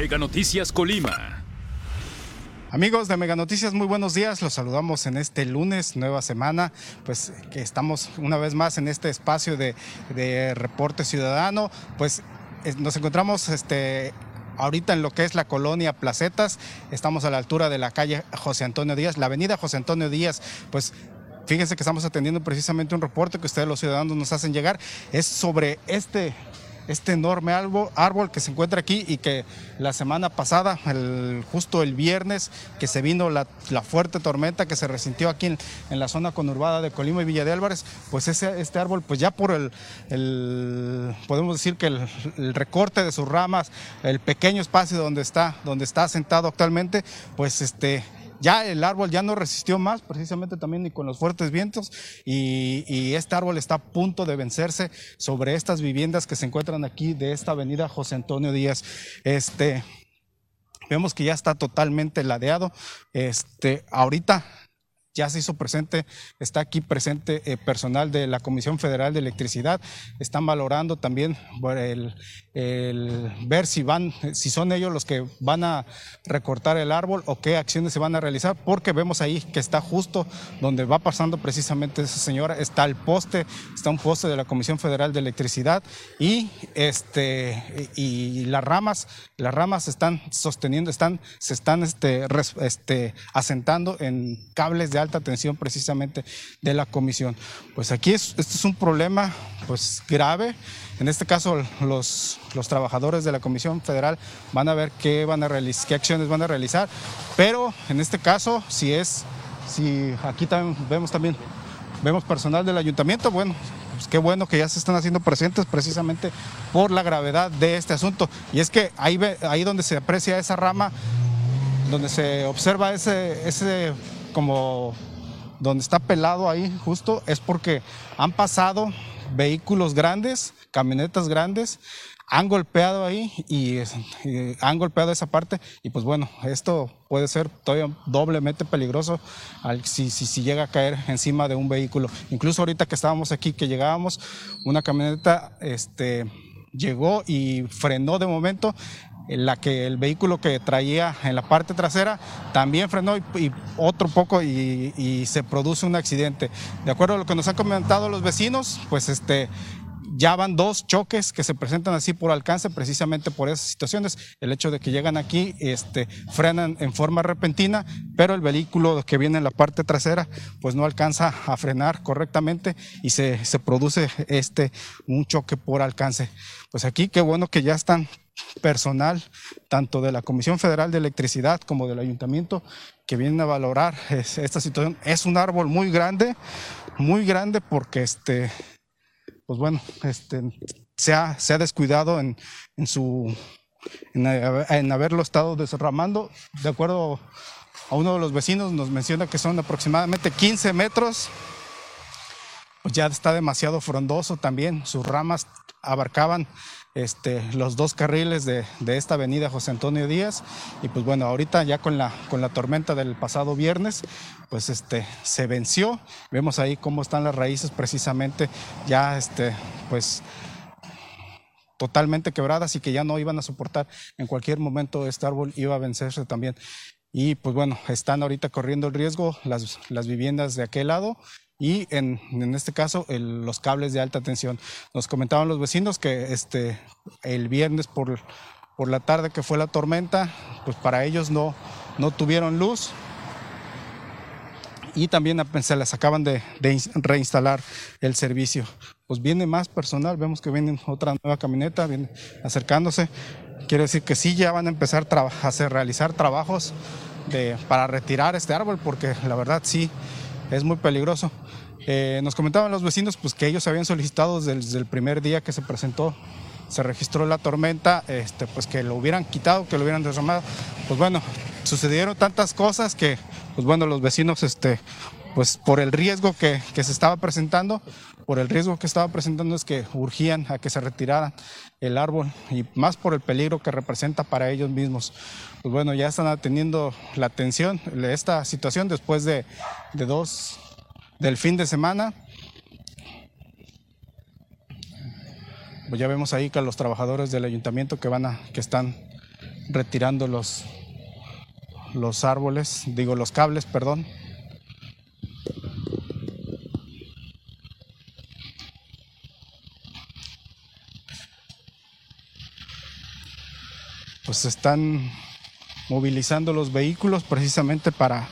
Mega Noticias Colima. Amigos de Mega Noticias, muy buenos días. Los saludamos en este lunes, nueva semana, pues que estamos una vez más en este espacio de, reporte ciudadano. Pues nos encontramos este, ahorita en lo que es la colonia Placetas. Estamos a la altura de la calle José Antonio Díaz, la avenida José Antonio Díaz, pues Fíjense que estamos atendiendo precisamente un reporte que ustedes los ciudadanos nos hacen llegar. Es sobre este este enorme árbol, que se encuentra aquí y que la semana pasada, justo el viernes, que se vino la, fuerte tormenta que se resintió aquí en, la zona conurbada de Colima y Villa de Álvarez, pues ese, este árbol, pues ya por el, podemos decir que el, el, recorte de sus ramas, el pequeño espacio donde está, donde está sentado actualmente, pues este ya el árbol ya no resistió más, precisamente también ni con los fuertes vientos, y, este árbol está a punto de vencerse sobre estas viviendas que se encuentran aquí de esta avenida José Antonio Díaz. Este, vemos que ya está totalmente ladeado. Este, ahorita ya se hizo presente, está aquí presente eh, personal de la Comisión Federal de Electricidad, están valorando también el, ver si van, si son ellos los que van a recortar el árbol o qué acciones se van a realizar, porque vemos ahí que está justo donde va pasando precisamente esa señora, está el poste, está un poste de la Comisión Federal de Electricidad y este y las ramas, las ramas están sosteniendo, están, se están este, este, asentando en cables de alta tensión precisamente de la comisión. Pues aquí es, este es un problema pues grave. En este caso los, los trabajadores de la Comisión Federal van a ver qué, van a realizar, qué acciones van a realizar, pero en este caso si es, si aquí también vemos también, vemos personal del ayuntamiento, bueno, pues qué bueno que ya se están haciendo presentes precisamente por la gravedad de este asunto. Y es que ahí, ahí donde se aprecia esa rama, donde se observa ese, ese como donde está pelado ahí justo es porque han pasado vehículos grandes, camionetas grandes, han golpeado ahí y, han golpeado esa parte y pues bueno, esto puede ser todavía doblemente peligroso si, si, llega a caer encima de un vehículo. Incluso ahorita que estábamos aquí, que llegábamos, una camioneta este, llegó y frenó de momento en la que el vehículo que traía en la parte trasera también frenó y, otro poco y, se produce un accidente. De acuerdo a lo que nos han comentado los vecinos, pues este ya van dos choques que se presentan así por alcance, precisamente por esas situaciones. El hecho de que llegan aquí, este, frenan en forma repentina, pero el vehículo que viene en la parte trasera, pues no alcanza a frenar correctamente y se, se produce este, un choque por alcance. Pues aquí qué bueno que ya están personal, tanto de la Comisión Federal de Electricidad como del Ayuntamiento, que vienen a valorar esta situación. Es un árbol muy grande, muy grande porque este, pues bueno, este, se, ha, se ha descuidado en, en su, en, haberlo estado desarramando. De acuerdo a uno de los vecinos, nos menciona que son aproximadamente 15 metros. Pues ya está demasiado frondoso también. Sus ramas abarcaban este, los dos carriles de, esta avenida José Antonio Díaz. Y pues bueno, ahorita ya con la, con la tormenta del pasado viernes, pues este, se venció. Vemos ahí cómo están las raíces precisamente ya este, pues totalmente quebradas y que ya no iban a soportar. En cualquier momento este árbol iba a vencerse también. Y pues bueno, están ahorita corriendo el riesgo las, las viviendas de aquel lado y en, en este caso los cables de alta tensión. Nos comentaban los vecinos que este, el viernes por, por la tarde que fue la tormenta, pues para ellos no, no tuvieron luz y también se les acaban de, de, reinstalar el servicio. Pues viene más personal, vemos que viene otra nueva camioneta, viene acercándose. Quiere decir que sí ya van a empezar a, hacer, realizar trabajos de, para retirar este árbol, porque la verdad sí es muy peligroso. Eh, nos comentaban los vecinos pues, que ellos habían solicitado desde el primer día que se presentó, se registró la tormenta, este, pues que lo hubieran quitado, que lo hubieran derramado. Pues bueno, sucedieron tantas cosas que, pues bueno, los vecinos, este, pues por el riesgo que, que se estaba presentando, por el riesgo que estaba presentando es que urgían a que se retirara el árbol y más por el peligro que representa para ellos mismos. Pues bueno, ya están atendiendo la atención de esta situación después de, de dos del fin de semana. Pues ya vemos ahí que los trabajadores del ayuntamiento que van a, que están retirando los, los árboles, digo los cables, perdón. Pues están movilizando los vehículos precisamente para...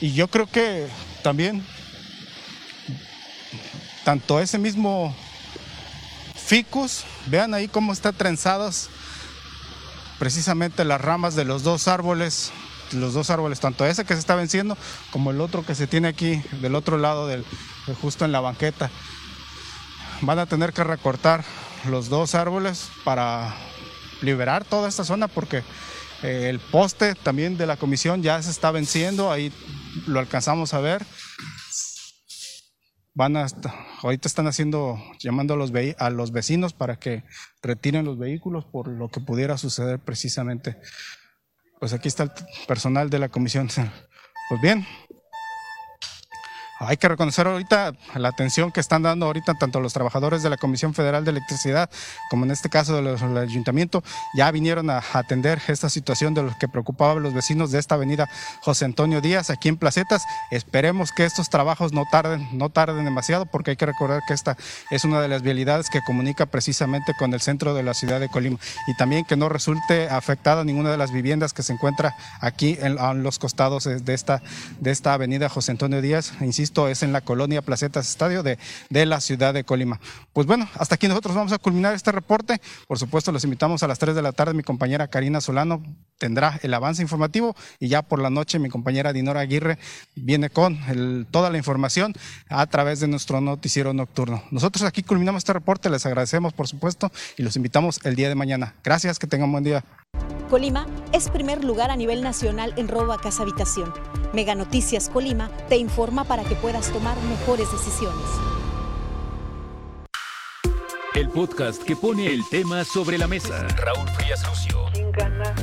Y yo creo que también tanto ese mismo ficus, vean ahí cómo está trenzadas precisamente las ramas de los dos árboles, los dos árboles, tanto ese que se está venciendo como el otro que se tiene aquí del otro lado del justo en la banqueta. Van a tener que recortar los dos árboles para liberar toda esta zona porque eh, el poste también de la comisión ya se está venciendo, ahí lo alcanzamos a ver van a ahorita están haciendo llamando a los a los vecinos para que retiren los vehículos por lo que pudiera suceder precisamente. Pues aquí está el personal de la comisión. Pues bien, hay que reconocer ahorita la atención que están dando ahorita tanto los trabajadores de la Comisión Federal de Electricidad como en este caso del ayuntamiento ya vinieron a atender esta situación de lo que preocupaba a los vecinos de esta avenida José Antonio Díaz aquí en Placetas. Esperemos que estos trabajos no tarden, no tarden demasiado porque hay que recordar que esta es una de las vialidades que comunica precisamente con el centro de la ciudad de Colima y también que no resulte afectada ninguna de las viviendas que se encuentra aquí en, los costados de esta, de esta avenida José Antonio Díaz. Insisto, esto es en la colonia Placetas Estadio de, de la ciudad de Colima. Pues bueno, hasta aquí nosotros vamos a culminar este reporte. Por supuesto, los invitamos a las 3 de la tarde. Mi compañera Karina Solano tendrá el avance informativo y ya por la noche mi compañera Dinora Aguirre viene con toda la información a través de nuestro noticiero nocturno. Nosotros aquí culminamos este reporte, les agradecemos por supuesto y los invitamos el día de mañana. Gracias, que tengan buen día. Colima es primer lugar a nivel nacional en robo a casa habitación. Mega Noticias Colima te informa para que puedas tomar mejores decisiones. El podcast que pone el tema sobre la mesa. Raúl Frías Lucio. ¿Quién gana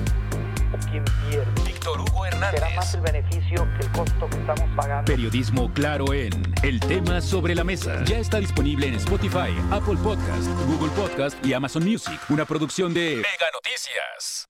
o quién pierde? Víctor Hugo Hernández. Será más el beneficio que el costo que estamos pagando. Periodismo claro en El tema sobre la mesa. Ya está disponible en Spotify, Apple Podcast, Google Podcast y Amazon Music. Una producción de Mega Noticias.